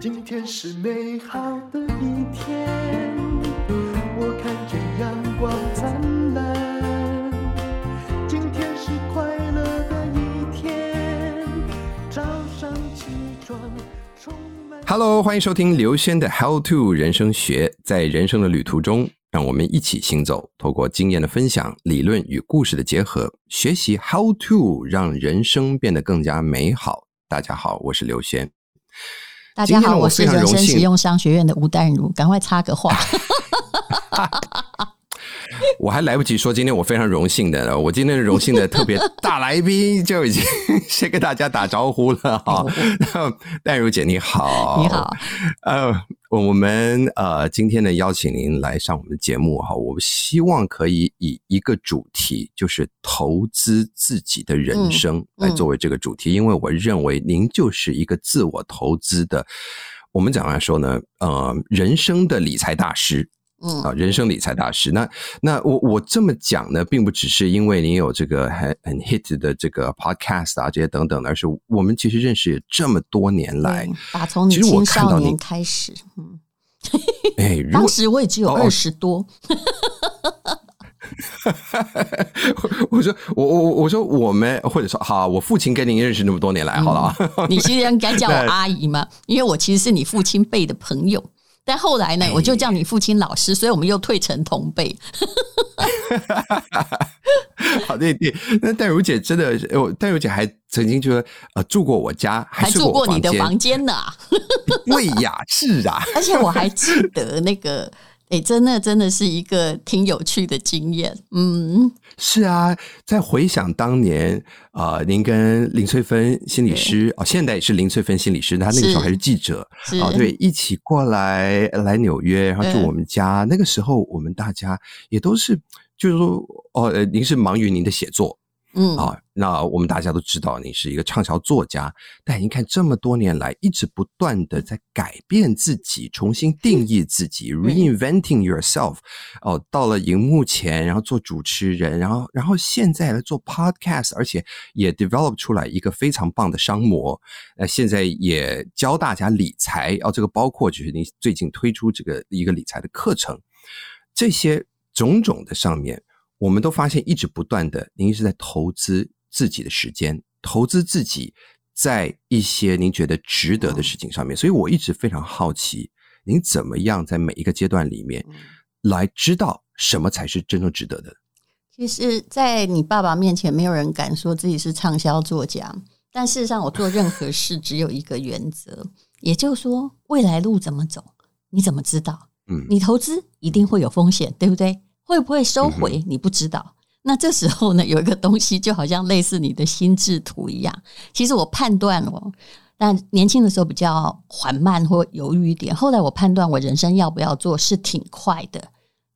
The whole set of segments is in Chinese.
今天是美好的一天，我看见阳光灿烂。今天是快乐的一天，早上起床充满。Hello，欢迎收听刘轩的 How to 人生学，在人生的旅途中，让我们一起行走，透过经验的分享、理论与故事的结合，学习 How to 让人生变得更加美好。大家好，我是刘轩。大家好，我，是人生实用商学院的吴淡如，赶快插个话。我还来不及说，今天我非常荣幸的，我今天的荣幸的特别大来宾就已经 先跟大家打招呼了哈。淡如姐你好，你好，呃，我们呃今天呢邀请您来上我们的节目哈，我希望可以以一个主题，就是投资自己的人生来作为这个主题，因为我认为您就是一个自我投资的，我们讲来说呢，呃，人生的理财大师。嗯啊，人生理财大师。那那我我这么讲呢，并不只是因为你有这个很很 hit 的这个 podcast 啊，这些等等的，而是我们其实认识这么多年来，打从你青少年开始，嗯，哎，当时我也只有二十多。哦 我说我我我说我们或者说好，我父亲跟您认识那么多年来，好了，嗯、你其实应该叫我 阿姨嘛，因为我其实是你父亲辈的朋友。但后来呢，我就叫你父亲老师，所以我们又退成同辈。好，弟弟，那戴茹姐真的，我戴茹姐还曾经就说呃住过我家，还住过你的房间呢。对呀，是啊，而且我还记得那个。哎，真的真的是一个挺有趣的经验。嗯，是啊，在回想当年啊、呃，您跟林翠芬心理师哦，现在也是林翠芬心理师，她那个时候还是记者啊、哦，对，一起过来来纽约，然后住我们家。那个时候我们大家也都是，就是说哦，呃，您是忙于您的写作。嗯啊，那我们大家都知道你是一个畅销作家，但你看这么多年来，一直不断的在改变自己，重新定义自己，reinventing yourself。哦，到了荧幕前，然后做主持人，然后然后现在来做 podcast，而且也 develop 出来一个非常棒的商模。那现在也教大家理财，哦，这个包括就是你最近推出这个一个理财的课程，这些种种的上面。我们都发现，一直不断的，您一直在投资自己的时间，投资自己在一些您觉得值得的事情上面。所以我一直非常好奇，您怎么样在每一个阶段里面来知道什么才是真正值得的？其实，在你爸爸面前，没有人敢说自己是畅销作家。但事实上，我做任何事只有一个原则，也就是说，未来路怎么走，你怎么知道？嗯，你投资一定会有风险，对不对？会不会收回？你不知道。嗯、那这时候呢，有一个东西就好像类似你的心智图一样。其实我判断哦，但年轻的时候比较缓慢或犹豫一点。后来我判断我人生要不要做是挺快的。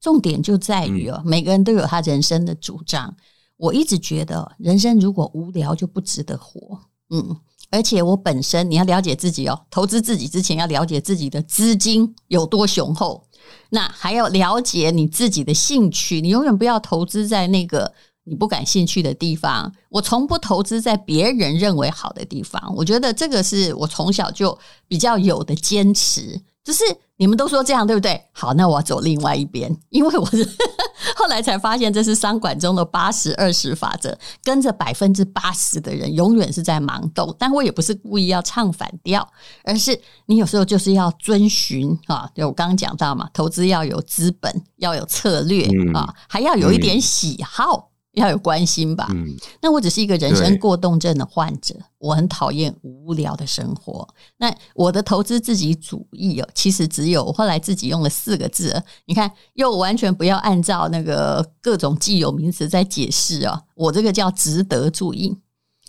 重点就在于哦，每个人都有他人生的主张。我一直觉得人生如果无聊就不值得活。嗯，而且我本身你要了解自己哦，投资自己之前要了解自己的资金有多雄厚。那还要了解你自己的兴趣，你永远不要投资在那个你不感兴趣的地方。我从不投资在别人认为好的地方。我觉得这个是我从小就比较有的坚持，就是。你们都说这样对不对？好，那我要走另外一边，因为我是 后来才发现这是商管中的八十二十法则，跟着百分之八十的人永远是在盲动。但我也不是故意要唱反调，而是你有时候就是要遵循啊，就我刚刚讲到嘛，投资要有资本，要有策略啊，还要有一点喜好。要有关心吧。嗯，那我只是一个人生过动症的患者，我很讨厌无聊的生活。那我的投资自己主义哦，其实只有我后来自己用了四个字。你看，又完全不要按照那个各种既有名词在解释哦。我这个叫值得注意，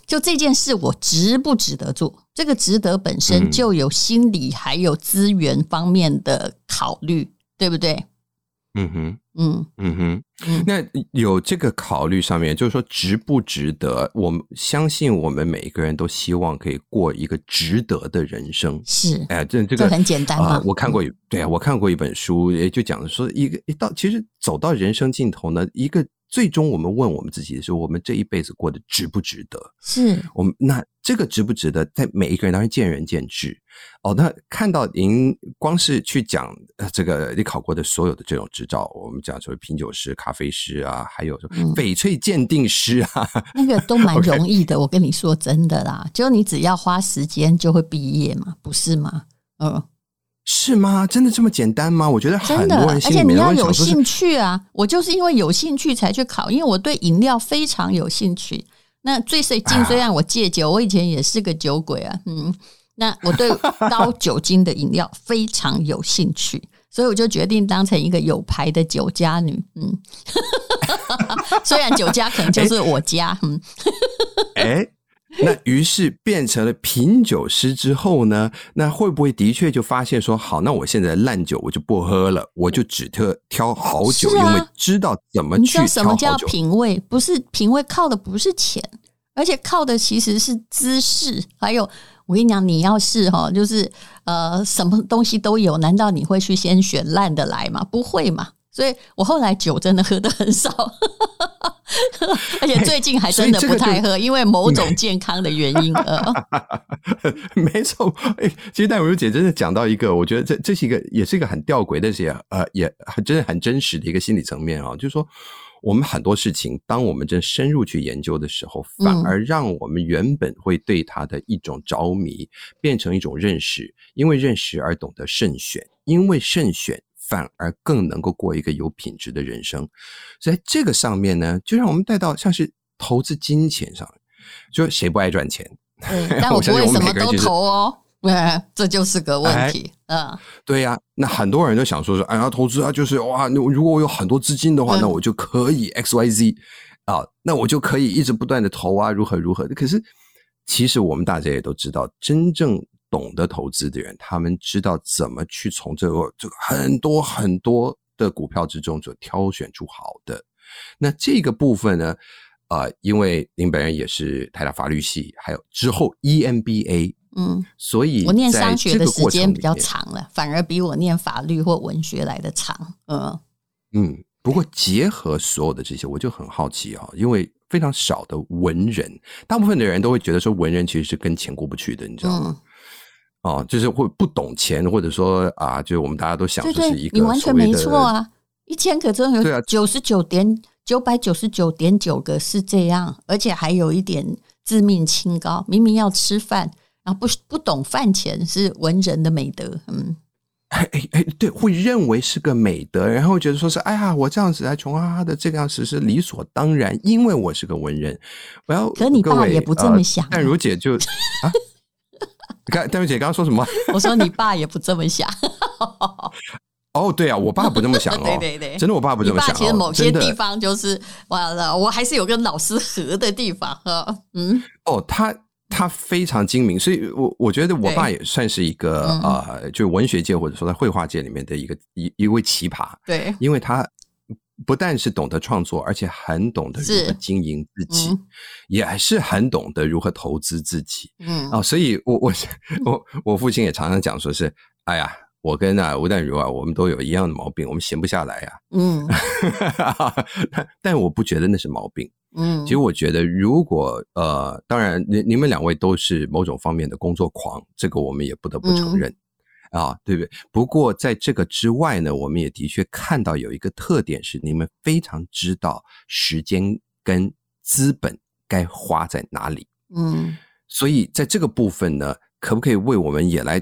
就这件事我值不值得做？这个值得本身就有心理还有资源方面的考虑，对不对？嗯哼，嗯嗯哼，那有这个考虑上面，就是说值不值得？我们相信我们每一个人都希望可以过一个值得的人生。是，哎，这这个很简单啊、呃。我看过一，对啊，我看过一本书，也就讲说一个一到其实走到人生尽头呢，一个最终我们问我们自己的时候：我们这一辈子过得值不值得？是我们那这个值不值得，在每一个人当然见仁见智。哦，那看到您光是去讲这个你考过的所有的这种执照，我们讲说品酒师、咖啡师啊，还有翡翠鉴定师啊，嗯、那个都蛮容易的。我跟你说真的啦，就你只要花时间就会毕业嘛，不是吗？嗯。是吗？真的这么简单吗？我觉得很多人心里面真的，而且你要有兴趣啊！我就是因为有兴趣才去考，因为我对饮料非常有兴趣。那最近虽然我戒酒，我以前也是个酒鬼啊，嗯，那我对高酒精的饮料非常有兴趣，所以我就决定当成一个有牌的酒家女。嗯，虽然酒家可能就是我家，嗯，哎。那于是变成了品酒师之后呢？那会不会的确就发现说，好，那我现在烂酒我就不喝了，我就只特挑好酒，啊、因为知道怎么去挑好酒。什么叫品味？不是品味靠的不是钱，而且靠的其实是知识。还有，我跟你讲，你要是哈，就是呃，什么东西都有，难道你会去先选烂的来吗？不会嘛。所以我后来酒真的喝得很少，而且最近还真的不太喝，因为某种健康的原因。没错，其实戴文如姐真的讲到一个，我觉得这这是一个也是一个很吊诡，但是也呃也很真的很真实的一个心理层面啊，就是说我们很多事情，当我们真深入去研究的时候，反而让我们原本会对它的一种着迷变成一种认识，因为认识而懂得慎选，因为慎选。反而更能够过一个有品质的人生，所以在这个上面呢，就让我们带到像是投资金钱上，就谁不爱赚钱？嗯，但我不会什么都投哦，对，这就是个问题。嗯，哎，对呀，那很多人都想说说，哎呀，投资啊，就是哇，那如果我有很多资金的话，那我就可以 X Y Z 啊，那我就可以一直不断的投啊，如何如何的。可是其实我们大家也都知道，真正。懂得投资的人，他们知道怎么去从这个这个很多很多的股票之中，就挑选出好的。那这个部分呢，呃，因为您本人也是台大法律系，还有之后 EMBA，嗯，所以我念商学的时间比较长了，反而比我念法律或文学来的长。嗯嗯，不过结合所有的这些，我就很好奇啊，因为非常少的文人，大部分的人都会觉得说文人其实是跟钱过不去的，你知道吗？嗯哦，就是会不懂钱，或者说啊，就是我们大家都想这是一个，你完全没错啊，一千个中有九十九点九百九十九点九个是这样，而且还有一点自命清高，明明要吃饭，然后不不懂饭钱是文人的美德，嗯，哎哎哎，对，会认为是个美德，然后觉得说是哎呀，我这样子还穷哈哈的这个样子是理所当然，因为我是个文人，我要，可你爸也不这么想，但如姐就啊。你看，戴茹姐刚刚说什么？我说你爸也不这么想。哦，对啊，我爸不这么想哦。对对对，真的，我爸不这么想。其实某些地方就是完了，我还是有跟老师合的地方。嗯，哦，他他非常精明，所以我我觉得我爸也算是一个呃，就文学界或者说在绘画界里面的一个一一位奇葩。对，因为他。不但是懂得创作，而且很懂得如何经营自己，嗯、也是很懂得如何投资自己。嗯啊、哦，所以我我我我父亲也常常讲说是，哎呀，我跟啊吴淡如啊，我们都有一样的毛病，我们闲不下来呀、啊。嗯，但我不觉得那是毛病。嗯，其实我觉得，如果呃，当然，你你们两位都是某种方面的工作狂，这个我们也不得不承认。嗯啊，对不对？不过在这个之外呢，我们也的确看到有一个特点是，你们非常知道时间跟资本该花在哪里。嗯，所以在这个部分呢，可不可以为我们也来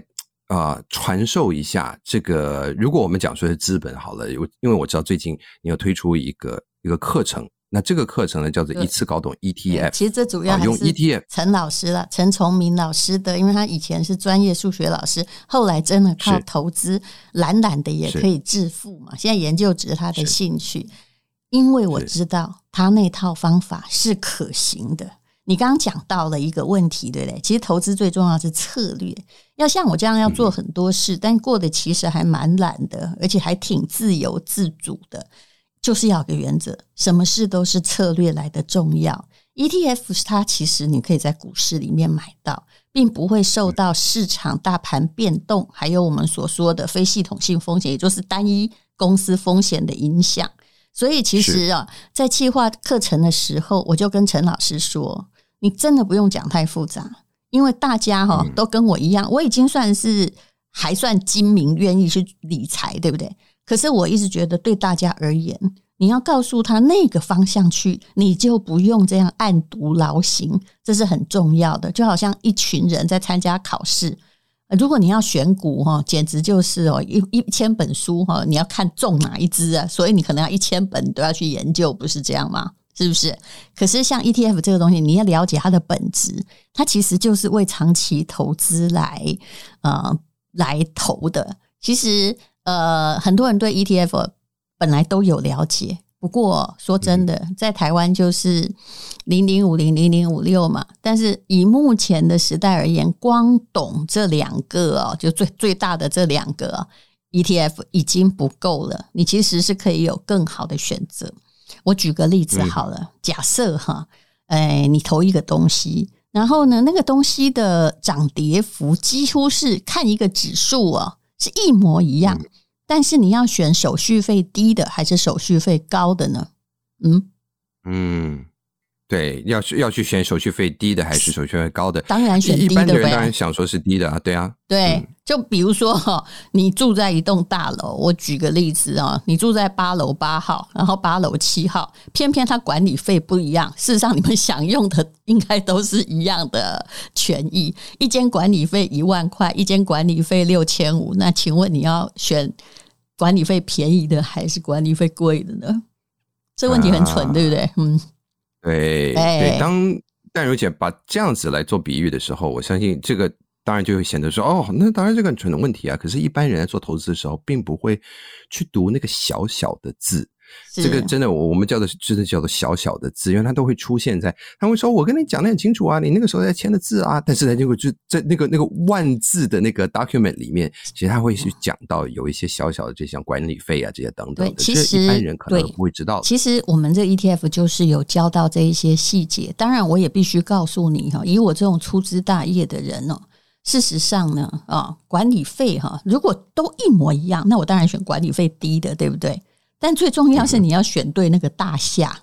啊、呃、传授一下这个？如果我们讲说是资本好了，因因为我知道最近你要推出一个一个课程。那这个课程呢，叫做一次搞懂 ETF。其实这主要还是用 ETF。陈老师了，陈崇明老师的，因为他以前是专业数学老师，后来真的靠投资懒懒的也可以致富嘛。现在研究只是他的兴趣，因为我知道他那套方法是可行的。你刚刚讲到了一个问题，对不对？其实投资最重要是策略。要像我这样要做很多事，但过得其实还蛮懒的，而且还挺自由自主的。就是要个原则，什么事都是策略来的重要。ETF 是它其实你可以在股市里面买到，并不会受到市场大盘变动，还有我们所说的非系统性风险，也就是单一公司风险的影响。所以其实啊，在计划课程的时候，我就跟陈老师说：“你真的不用讲太复杂，因为大家哈都跟我一样，我已经算是还算精明，愿意去理财，对不对？可是我一直觉得，对大家而言，你要告诉他那个方向去，你就不用这样暗读劳形，这是很重要的。就好像一群人在参加考试。”如果你要选股哈，简直就是哦一一千本书哈，你要看中哪一支啊？所以你可能要一千本都要去研究，不是这样吗？是不是？可是像 ETF 这个东西，你要了解它的本质，它其实就是为长期投资来呃来投的。其实呃，很多人对 ETF 本来都有了解。不过说真的，在台湾就是零零五零零零五六嘛。但是以目前的时代而言，光懂这两个哦，就最最大的这两个 ETF 已经不够了。你其实是可以有更好的选择。我举个例子好了，假设哈，哎，你投一个东西，然后呢，那个东西的涨跌幅几乎是看一个指数哦，是一模一样。但是你要选手续费低的还是手续费高的呢？嗯嗯，对，要去要去选手续费低的还是手续费高的？当然选低的。一般的人当然想说是低的啊，对啊。对，嗯、就比如说哈，你住在一栋大楼，我举个例子啊，你住在八楼八号，然后八楼七号，偏偏它管理费不一样。事实上，你们享用的应该都是一样的权益。一间管理费一万块，一间管理费六千五，那请问你要选管理费便宜的还是管理费贵的呢？这问题很蠢，啊、对不对？嗯，对对。当淡如姐把这样子来做比喻的时候，我相信这个。当然就会显得说哦，那当然这个很蠢的问题啊。可是，一般人在做投资的时候，并不会去读那个小小的字。这个真的，我我们叫的是真的叫做小小的字，因为它都会出现在。他会说：“我跟你讲的很清楚啊，你那个时候在签的字啊。”但是呢，就会就在那个那个万字的那个 document 里面，其实他会去讲到有一些小小的这项管理费啊，这些等等的。其实一般人可能不会知道。其实我们这 ETF 就是有教到这一些细节。当然，我也必须告诉你哈，以我这种粗枝大叶的人哦。事实上呢，啊，管理费哈，如果都一模一样，那我当然选管理费低的，对不对？但最重要是你要选对那个大厦，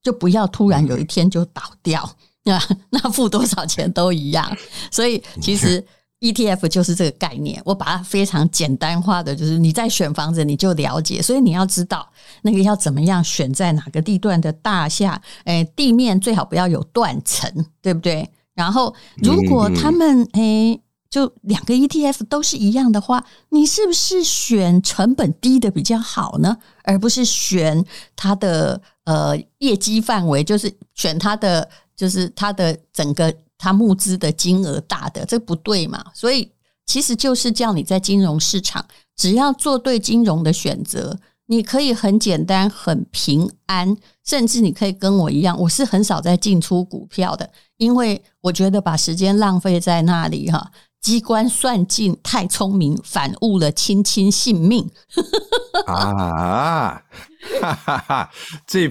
就不要突然有一天就倒掉，那，那付多少钱都一样。所以其实 ETF 就是这个概念，我把它非常简单化的，就是你在选房子你就了解，所以你要知道那个要怎么样选在哪个地段的大厦，哎，地面最好不要有断层，对不对？然后，如果他们诶，就两个 ETF 都是一样的话，你是不是选成本低的比较好呢？而不是选它的呃业绩范围，就是选它的就是它的整个它募资的金额大的，这不对嘛？所以其实就是叫你在金融市场，只要做对金融的选择。你可以很简单、很平安，甚至你可以跟我一样，我是很少在进出股票的，因为我觉得把时间浪费在那里哈，机关算尽太聪明，反误了亲亲性命 啊！哈哈哈，这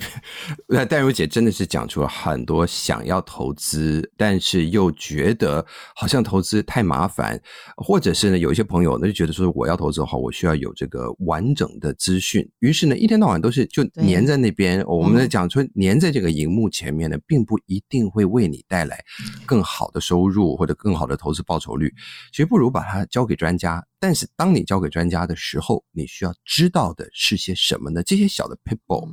那淡如姐真的是讲出了很多想要投资，但是又觉得好像投资太麻烦，或者是呢，有一些朋友呢就觉得说，我要投资的话，我需要有这个完整的资讯，于是呢，一天到晚都是就粘在那边。我们在讲说，粘在这个荧幕前面呢，并不一定会为你带来更好的收入或者更好的投资报酬率。其实不如把它交给专家。但是当你交给专家的时候，你需要知道的是些什么呢？这些小的 people，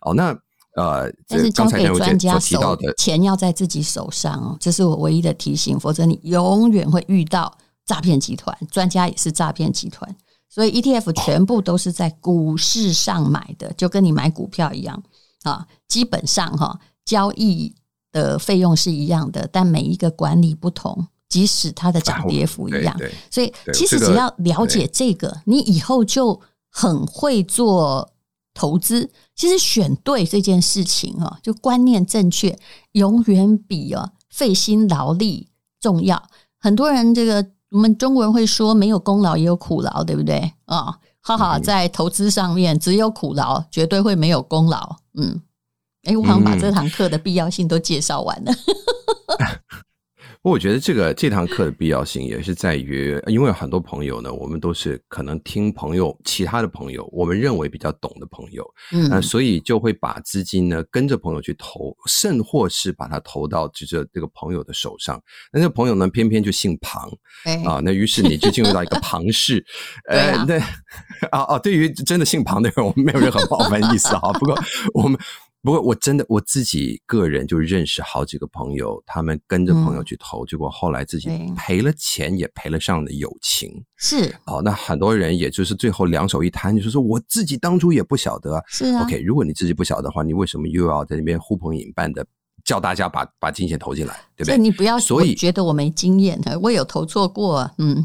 哦，那呃，但是交给专家提到的，钱要在自己手上哦，这是我唯一的提醒，否则你永远会遇到诈骗集团，专家也是诈骗集团。所以 ETF 全部都是在股市上买的，就跟你买股票一样啊，基本上哈，交易的费用是一样的，但每一个管理不同。即使它的涨跌幅一样，所以其实只要了解这个，你以后就很会做投资。其实选对这件事情啊，就观念正确，永远比啊费心劳力重要。很多人这个我们中国人会说，没有功劳也有苦劳，对不对啊？哈哈在投资上面，只有苦劳，绝对会没有功劳。嗯，哎，我好像把这堂课的必要性都介绍完了。我觉得这个这堂课的必要性也是在于，因为很多朋友呢，我们都是可能听朋友其他的朋友，我们认为比较懂的朋友，嗯、呃，所以就会把资金呢跟着朋友去投，甚或是把它投到就是这个朋友的手上。那这朋友呢，偏偏就姓庞，哎、啊，那于是你就进入到一个庞氏，呃，对，啊啊，对于真的姓庞的人，我们没有任何冒犯意思啊。不过我们。不过我真的我自己个人就认识好几个朋友，他们跟着朋友去投，嗯、结果后来自己赔了钱，也赔了上的友情。是哦，那很多人也就是最后两手一摊，就是说我自己当初也不晓得。是啊。OK，如果你自己不晓得的话，你为什么又要在那边呼朋引伴的叫大家把把金钱投进来，对不对？你不要所以觉得我没经验，我有投错过，嗯。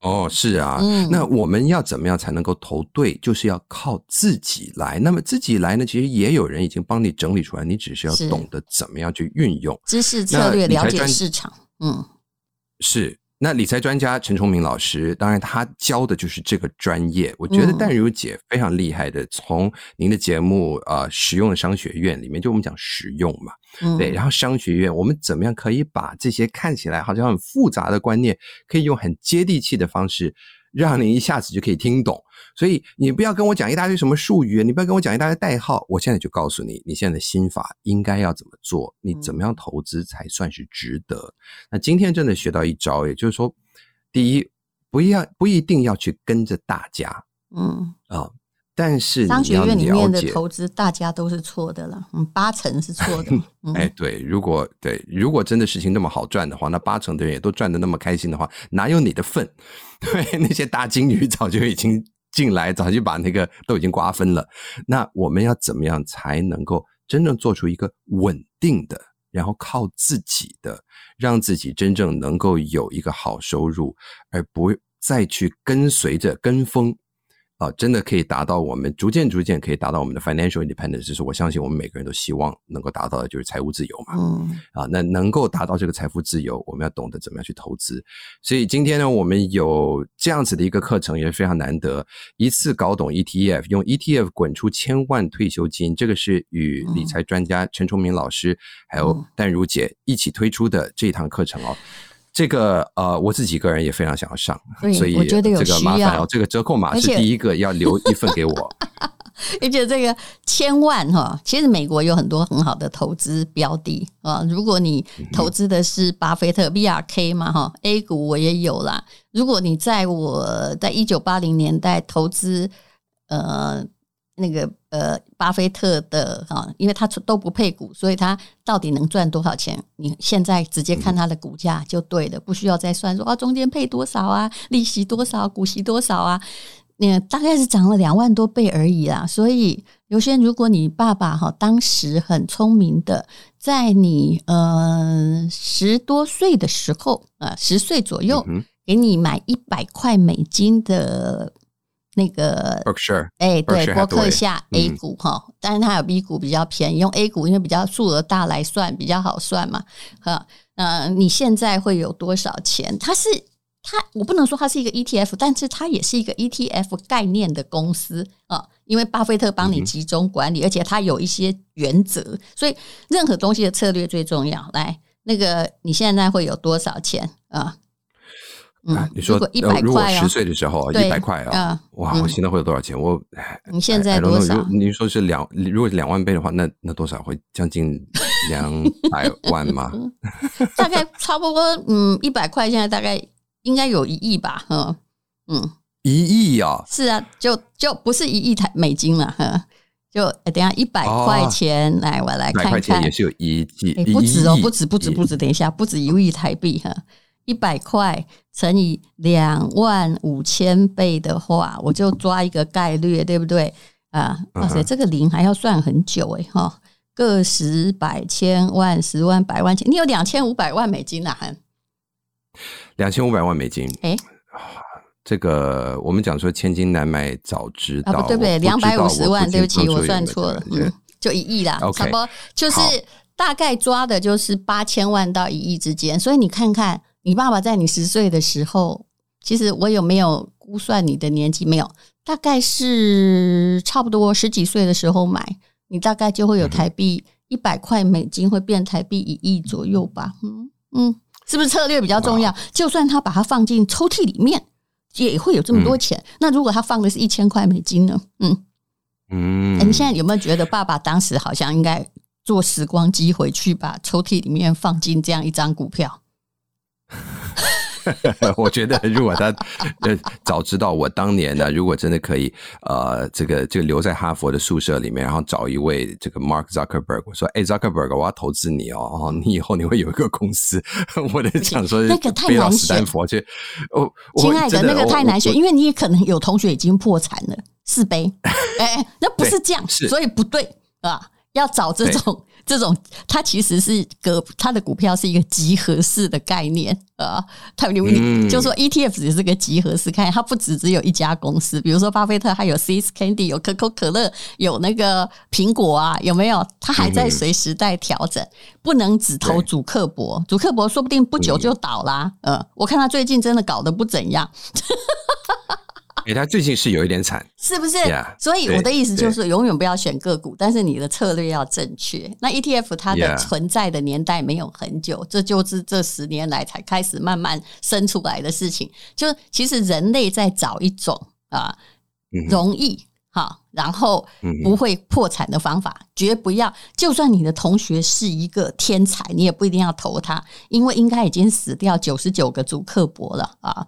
哦，是啊，嗯，那我们要怎么样才能够投对？就是要靠自己来。那么自己来呢？其实也有人已经帮你整理出来，你只是要懂得怎么样去运用知识策略，了解市场。嗯，是。那理财专家陈崇明老师，当然他教的就是这个专业。我觉得淡如姐非常厉害的，从您的节目啊、呃，实用的商学院里面，就我们讲实用嘛，嗯、对。然后商学院，我们怎么样可以把这些看起来好像很复杂的观念，可以用很接地气的方式，让你一下子就可以听懂。所以你不要跟我讲一大堆什么术语，你不要跟我讲一大堆代号。我现在就告诉你，你现在的心法应该要怎么做，你怎么样投资才算是值得。嗯、那今天真的学到一招，也就是说，第一，不要不一定要去跟着大家，嗯啊、哦，但是商学院里面的投资，大家都是错的了，嗯，八成是错的。嗯、哎，对，如果对，如果真的事情那么好赚的话，那八成的人也都赚的那么开心的话，哪有你的份？对，那些大金鱼早就已经。进来早就把那个都已经瓜分了，那我们要怎么样才能够真正做出一个稳定的，然后靠自己的，让自己真正能够有一个好收入，而不再去跟随着跟风。啊，真的可以达到我们逐渐逐渐可以达到我们的 financial independence，就是我相信我们每个人都希望能够达到的就是财务自由嘛。嗯，啊，那能够达到这个财富自由，我们要懂得怎么样去投资。所以今天呢，我们有这样子的一个课程也是非常难得，一次搞懂 ETF，用 ETF 滚出千万退休金，这个是与理财专家陈崇明老师还有淡如姐一起推出的这一堂课程哦。这个呃，我自己个人也非常想要上，所以这个麻烦哦，这个折扣码是第一个要留一份给我。而且这个千万哈，其实美国有很多很好的投资标的啊。如果你投资的是巴菲特 VRK 嘛哈，A 股我也有啦。如果你在我在一九八零年代投资呃。那个呃，巴菲特的哈，因为他都不配股，所以他到底能赚多少钱？你现在直接看他的股价就对了，不需要再算说啊，中间配多少啊，利息多少，股息多少啊？那大概是涨了两万多倍而已啦。所以刘轩，如果你爸爸哈当时很聪明的，在你呃十多岁的时候啊，十岁左右，给你买一百块美金的。那个，哎，对，波克夏 A 股哈，但是它有 B 股比较便宜，用 A 股因为比较数额大来算比较好算嘛，哈，呃，你现在会有多少钱？它是它，我不能说它是一个 ETF，但是它也是一个 ETF 概念的公司啊，因为巴菲特帮你集中管理，而且它有一些原则，所以任何东西的策略最重要。来，那个你现在会有多少钱啊？嗯，你说如果一百块，十岁的时候一百块啊，哇，我现在会有多少钱？我你现在多少？你说是两，如果是两万倍的话，那那多少会将近两百万吗？大概差不多，嗯，一百块现在大概应该有一亿吧，嗯嗯，一亿啊？是啊，就就不是一亿台美金了，哈，就等下一百块钱来，我来看看，也是有一亿，不止哦，不止，不止，不止，等一下，不止一亿台币哈。一百块乘以两万五千倍的话，我就抓一个概率，对不对啊？哇塞，这个零还要算很久诶哈！个十百千万十万百万千，你有两千五百万美金啊？两千五百万美金？哎，这个我们讲说千金难买早知道，对不对？两百五十万，对不起，我算错了，嗯，就一亿啦，差不多就是大概抓的就是八千万到一亿之间，所以你看看。你爸爸在你十岁的时候，其实我有没有估算你的年纪？没有，大概是差不多十几岁的时候买，你大概就会有台币一百块美金会变台币一亿左右吧？嗯嗯，是不是策略比较重要？就算他把它放进抽屉里面，也会有这么多钱。嗯、那如果他放的是一千块美金呢？嗯嗯、欸，你现在有没有觉得爸爸当时好像应该坐时光机回去，把抽屉里面放进这样一张股票？我觉得，如果他呃早知道我当年呢，如果真的可以呃，这个就留在哈佛的宿舍里面，然后找一位这个 Mark Zuckerberg，我说：“哎，Zuckerberg，我要投资你哦，你以后你会有一个公司。”我在想说，那个太难选。哦，亲爱的，那个太难选，因为你也可能有同学已经破产了，四杯。哎，那不是这样，所以不对啊，要找这种。这种它其实是个它的股票是一个集合式的概念啊，它你你就说 ETF 只是个集合式概念，它不只只有一家公司，比如说巴菲特还有 See's Candy，有可口可乐，有那个苹果啊，有没有？它还在随时在调整，不能只投主客博，主客博说不定不久就倒啦。呃，我看他最近真的搞得不怎样。欸、他最近是有一点惨，是不是？Yeah, 所以我的意思就是，永远不要选个股，但是你的策略要正确。那 ETF 它的存在的年代没有很久，这就是这十年来才开始慢慢生出来的事情。就其实人类在找一种啊容易哈，然后不会破产的方法，绝不要。就算你的同学是一个天才，你也不一定要投他，因为应该已经死掉九十九个祖克伯了啊。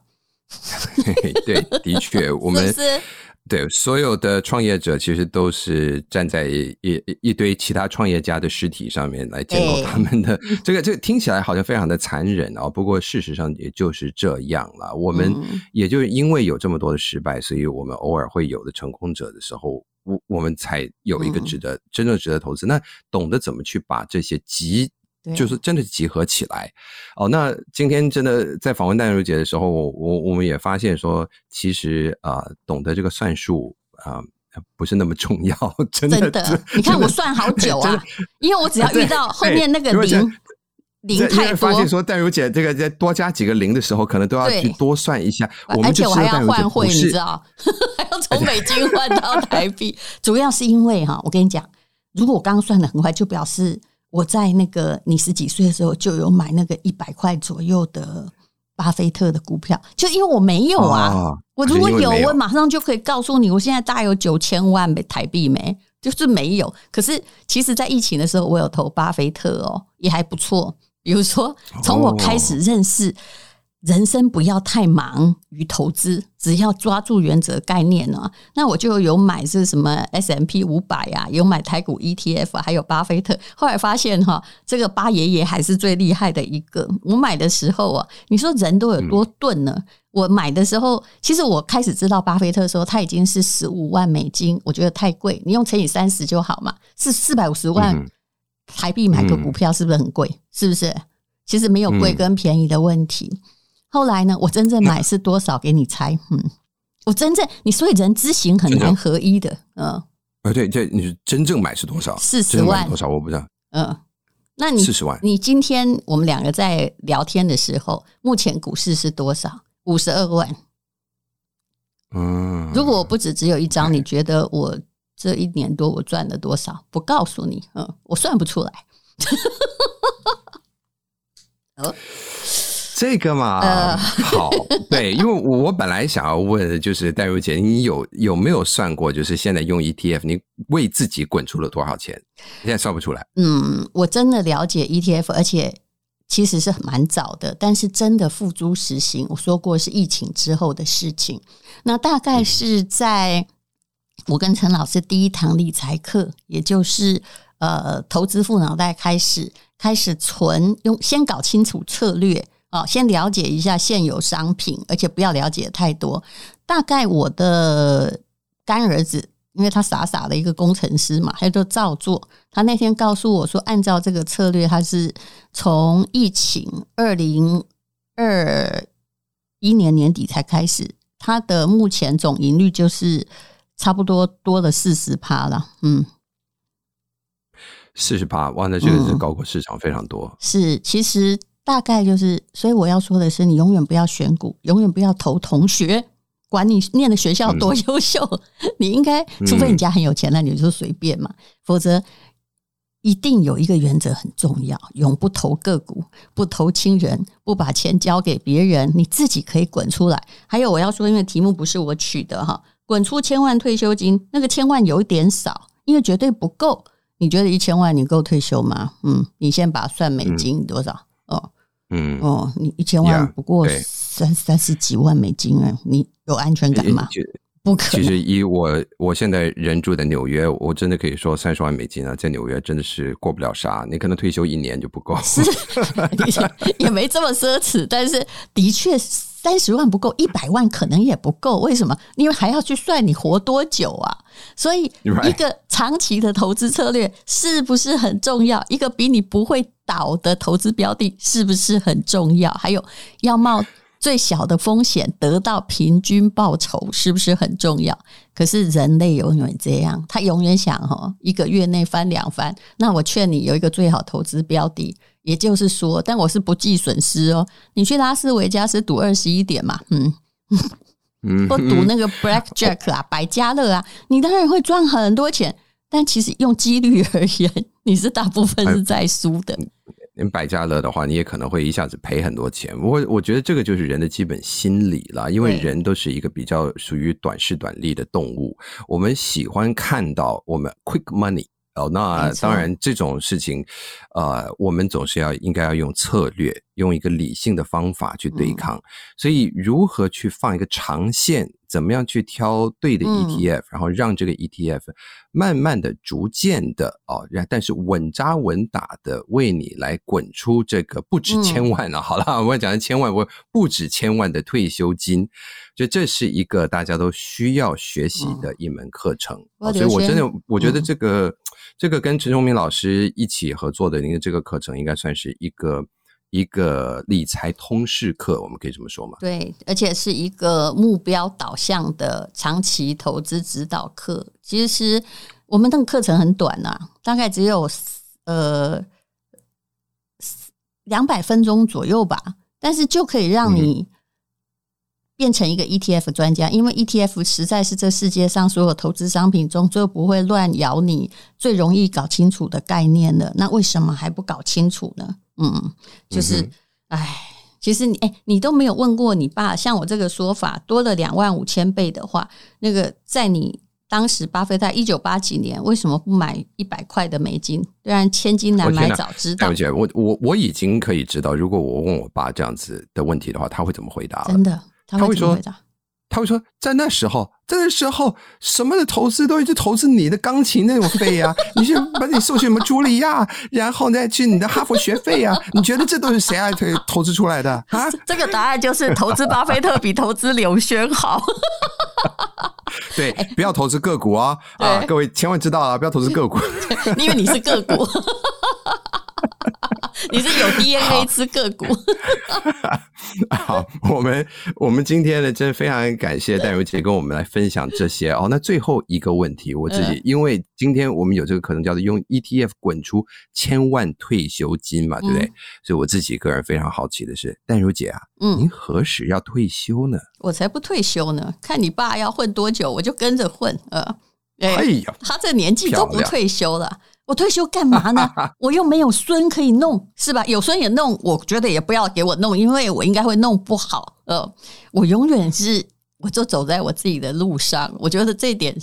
对，的确，我们对所有的创业者其实都是站在一一堆其他创业家的尸体上面来建构他们的。这个这个听起来好像非常的残忍啊，不过事实上也就是这样了。我们也就是因为有这么多的失败，所以我们偶尔会有的成功者的时候，我我们才有一个值得真正值得投资。那懂得怎么去把这些集。就是真的集合起来哦。那今天真的在访问淡如姐的时候，我我我们也发现说，其实啊、呃，懂得这个算术啊、呃，不是那么重要。真的，真的你看我算好久啊，因为我只要遇到后面那个零零太多，发现说淡如姐这个再多加几个零的时候，可能都要去多算一下。我而且我还要换汇，你知道，还要从美金换到台币。主要是因为哈，我跟你讲，如果我刚刚算的很快，就表示。我在那个你十几岁的时候就有买那个一百块左右的巴菲特的股票，就因为我没有啊。哦、我如果有，有，我马上就可以告诉你，我现在大概有九千万台币没，就是没有。可是其实，在疫情的时候，我有投巴菲特哦，也还不错。比如说，从我开始认识。人生不要太忙于投资，只要抓住原则概念呢。那我就有买是什么 S M P 五百啊，有买台股 ETF，还有巴菲特。后来发现哈，这个巴爷爷还是最厉害的一个。我买的时候啊，你说人都有多钝呢？我买的时候，其实我开始知道巴菲特的时候，他已经是十五万美金，我觉得太贵。你用乘以三十就好嘛，是四百五十万台币买个股票，是不是很贵？是不是？其实没有贵跟便宜的问题。后来呢？我真正买是多少？给你猜。嗯，我真正你所以人知行很难合一的。嗯，啊对对，你真正买是多少？四十万多少？我不知道。嗯，那你四十万？你今天我们两个在聊天的时候，目前股市是多少？五十二万。嗯，如果我不止只有一张，你觉得我这一年多我赚了多少？不告诉你。嗯，我算不出来。哦。这个嘛，呃、好，对，因为我我本来想要问的就是戴如姐，你有有没有算过，就是现在用 ETF，你为自己滚出了多少钱？现在算不出来。嗯，我真的了解 ETF，而且其实是蛮早的，但是真的付诸实行，我说过是疫情之后的事情。那大概是在我跟陈老师第一堂理财课，也就是呃投资富脑袋开始开始存，用先搞清楚策略。哦，先了解一下现有商品，而且不要了解太多。大概我的干儿子，因为他傻傻的一个工程师嘛，他就照做。他那天告诉我说，按照这个策略，他是从疫情二零二一年年底才开始，他的目前总盈率就是差不多多了四十趴了。嗯，四十趴，哇，那这个是高过市场非常多。嗯、是，其实。大概就是，所以我要说的是，你永远不要选股，永远不要投同学，管你念的学校多优秀，嗯、你应该，除非你家很有钱，那你就随便嘛。否则，一定有一个原则很重要：永不投个股，不投亲人，不把钱交给别人，你自己可以滚出来。还有我要说，因为题目不是我取的哈，滚出千万退休金，那个千万有点少，因为绝对不够。你觉得一千万你够退休吗？嗯，你先把算美金多少？嗯、哦，你一千万不过三三十几万美金啊，你有安全感吗？不可能。其实以我我现在人住在纽约，我真的可以说三十万美金啊，在纽约真的是过不了啥。你可能退休一年就不够，是 也没这么奢侈，但是的确。三十万不够，一百万可能也不够。为什么？因为还要去算你活多久啊！所以，一个长期的投资策略是不是很重要？一个比你不会倒的投资标的是不是很重要？还有，要冒最小的风险得到平均报酬是不是很重要？可是人类永远这样，他永远想哈，一个月内翻两番。那我劝你有一个最好投资标的。也就是说，但我是不计损失哦。你去拉斯维加斯赌二十一点嘛，嗯，或赌那个 Black Jack 啊，百家乐啊，你当然会赚很多钱。但其实用几率而言，你是大部分是在输的。连百家乐的话，你也可能会一下子赔很多钱。我我觉得这个就是人的基本心理啦，因为人都是一个比较属于短视短利的动物，我们喜欢看到我们 quick money。哦，那当然，这种事情，呃，我们总是要应该要用策略，用一个理性的方法去对抗。嗯、所以，如何去放一个长线，怎么样去挑对的 ETF，、嗯、然后让这个 ETF 慢慢的、逐渐的哦，但是稳扎稳打的为你来滚出这个不止千万了、啊。嗯、好了，我讲的千万，我不止千万的退休金。就这是一个大家都需要学习的一门课程，哦、所以我真的我觉得这个、嗯、这个跟陈崇明老师一起合作的，您的这个课程应该算是一个一个理财通识课，我们可以这么说吗？对，而且是一个目标导向的长期投资指导课。其实我们那个课程很短啊，大概只有呃两百分钟左右吧，但是就可以让你、嗯。变成一个 ETF 专家，因为 ETF 实在是这世界上所有投资商品中最不会乱咬你、最容易搞清楚的概念了。那为什么还不搞清楚呢？嗯，就是，哎、嗯，其实你哎，你都没有问过你爸，像我这个说法，多了两万五千倍的话，那个在你当时巴菲特一九八几年为什么不买一百块的美金？虽然千金难买早知道。我我我我已经可以知道，如果我问我爸这样子的问题的话，他会怎么回答了？真的。他会说，他会说，在那时候，在那时候，什么的投资都一直投资你的钢琴那种费呀，你去把你送去什么茱莉亚，然后再去你的哈佛学费呀，你觉得这都是谁来投资出来的啊？这个答案就是投资巴菲特比投资刘轩好。对，不要投资个股啊！啊，各位千万知道啊，不要投资个股，因为你是个股。你是有 DNA 吃个股 好，我们我们今天呢，真的非常感谢淡如姐跟我们来分享这些哦。那最后一个问题，我自己因为今天我们有这个可能叫做用 ETF 滚出千万退休金嘛，对不对？嗯、所以我自己个人非常好奇的是，淡如姐啊，嗯，您何时要退休呢？我才不退休呢，看你爸要混多久，我就跟着混。呃，哎呀，他这年纪都不退休了。我退休干嘛呢？我又没有孙可以弄，是吧？有孙也弄，我觉得也不要给我弄，因为我应该会弄不好。呃，我永远是，我就走在我自己的路上。我觉得这一点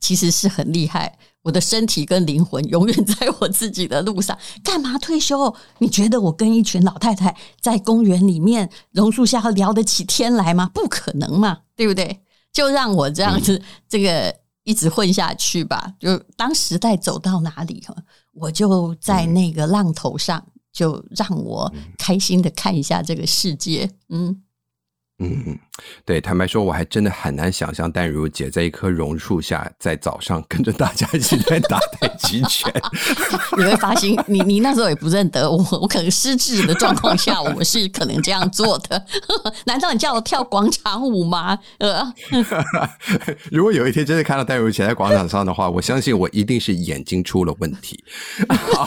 其实是很厉害。我的身体跟灵魂永远在我自己的路上。干嘛退休？你觉得我跟一群老太太在公园里面榕树下聊得起天来吗？不可能嘛，对不对？就让我这样子，嗯、这个。一直混下去吧，就当时代走到哪里，我就在那个浪头上，就让我开心的看一下这个世界，嗯。嗯，对，坦白说，我还真的很难想象淡如姐在一棵榕树下，在早上跟着大家一起在打太极拳。你会发现，你你那时候也不认得我，我可能失智的状况下，我是可能这样做的。难道你叫我跳广场舞吗？呃，如果有一天真的看到淡如姐在广场上的话，我相信我一定是眼睛出了问题。好，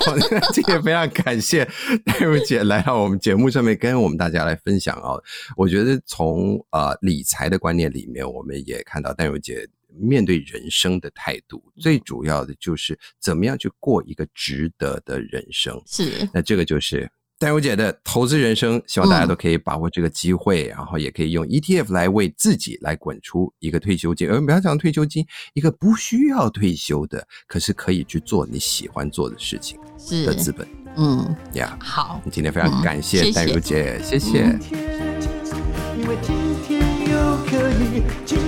今天非常感谢淡如姐来到我们节目上面跟我们大家来分享哦。我觉得从从呃理财的观念里面，我们也看到戴如姐面对人生的态度，最主要的就是怎么样去过一个值得的人生。是，那这个就是戴如姐的投资人生，希望大家都可以把握这个机会，嗯、然后也可以用 ETF 来为自己来滚出一个退休金。而不要讲退休金，一个不需要退休的，可是可以去做你喜欢做的事情的资本。嗯，呀，好，今天非常感谢戴如姐，谢谢。嗯情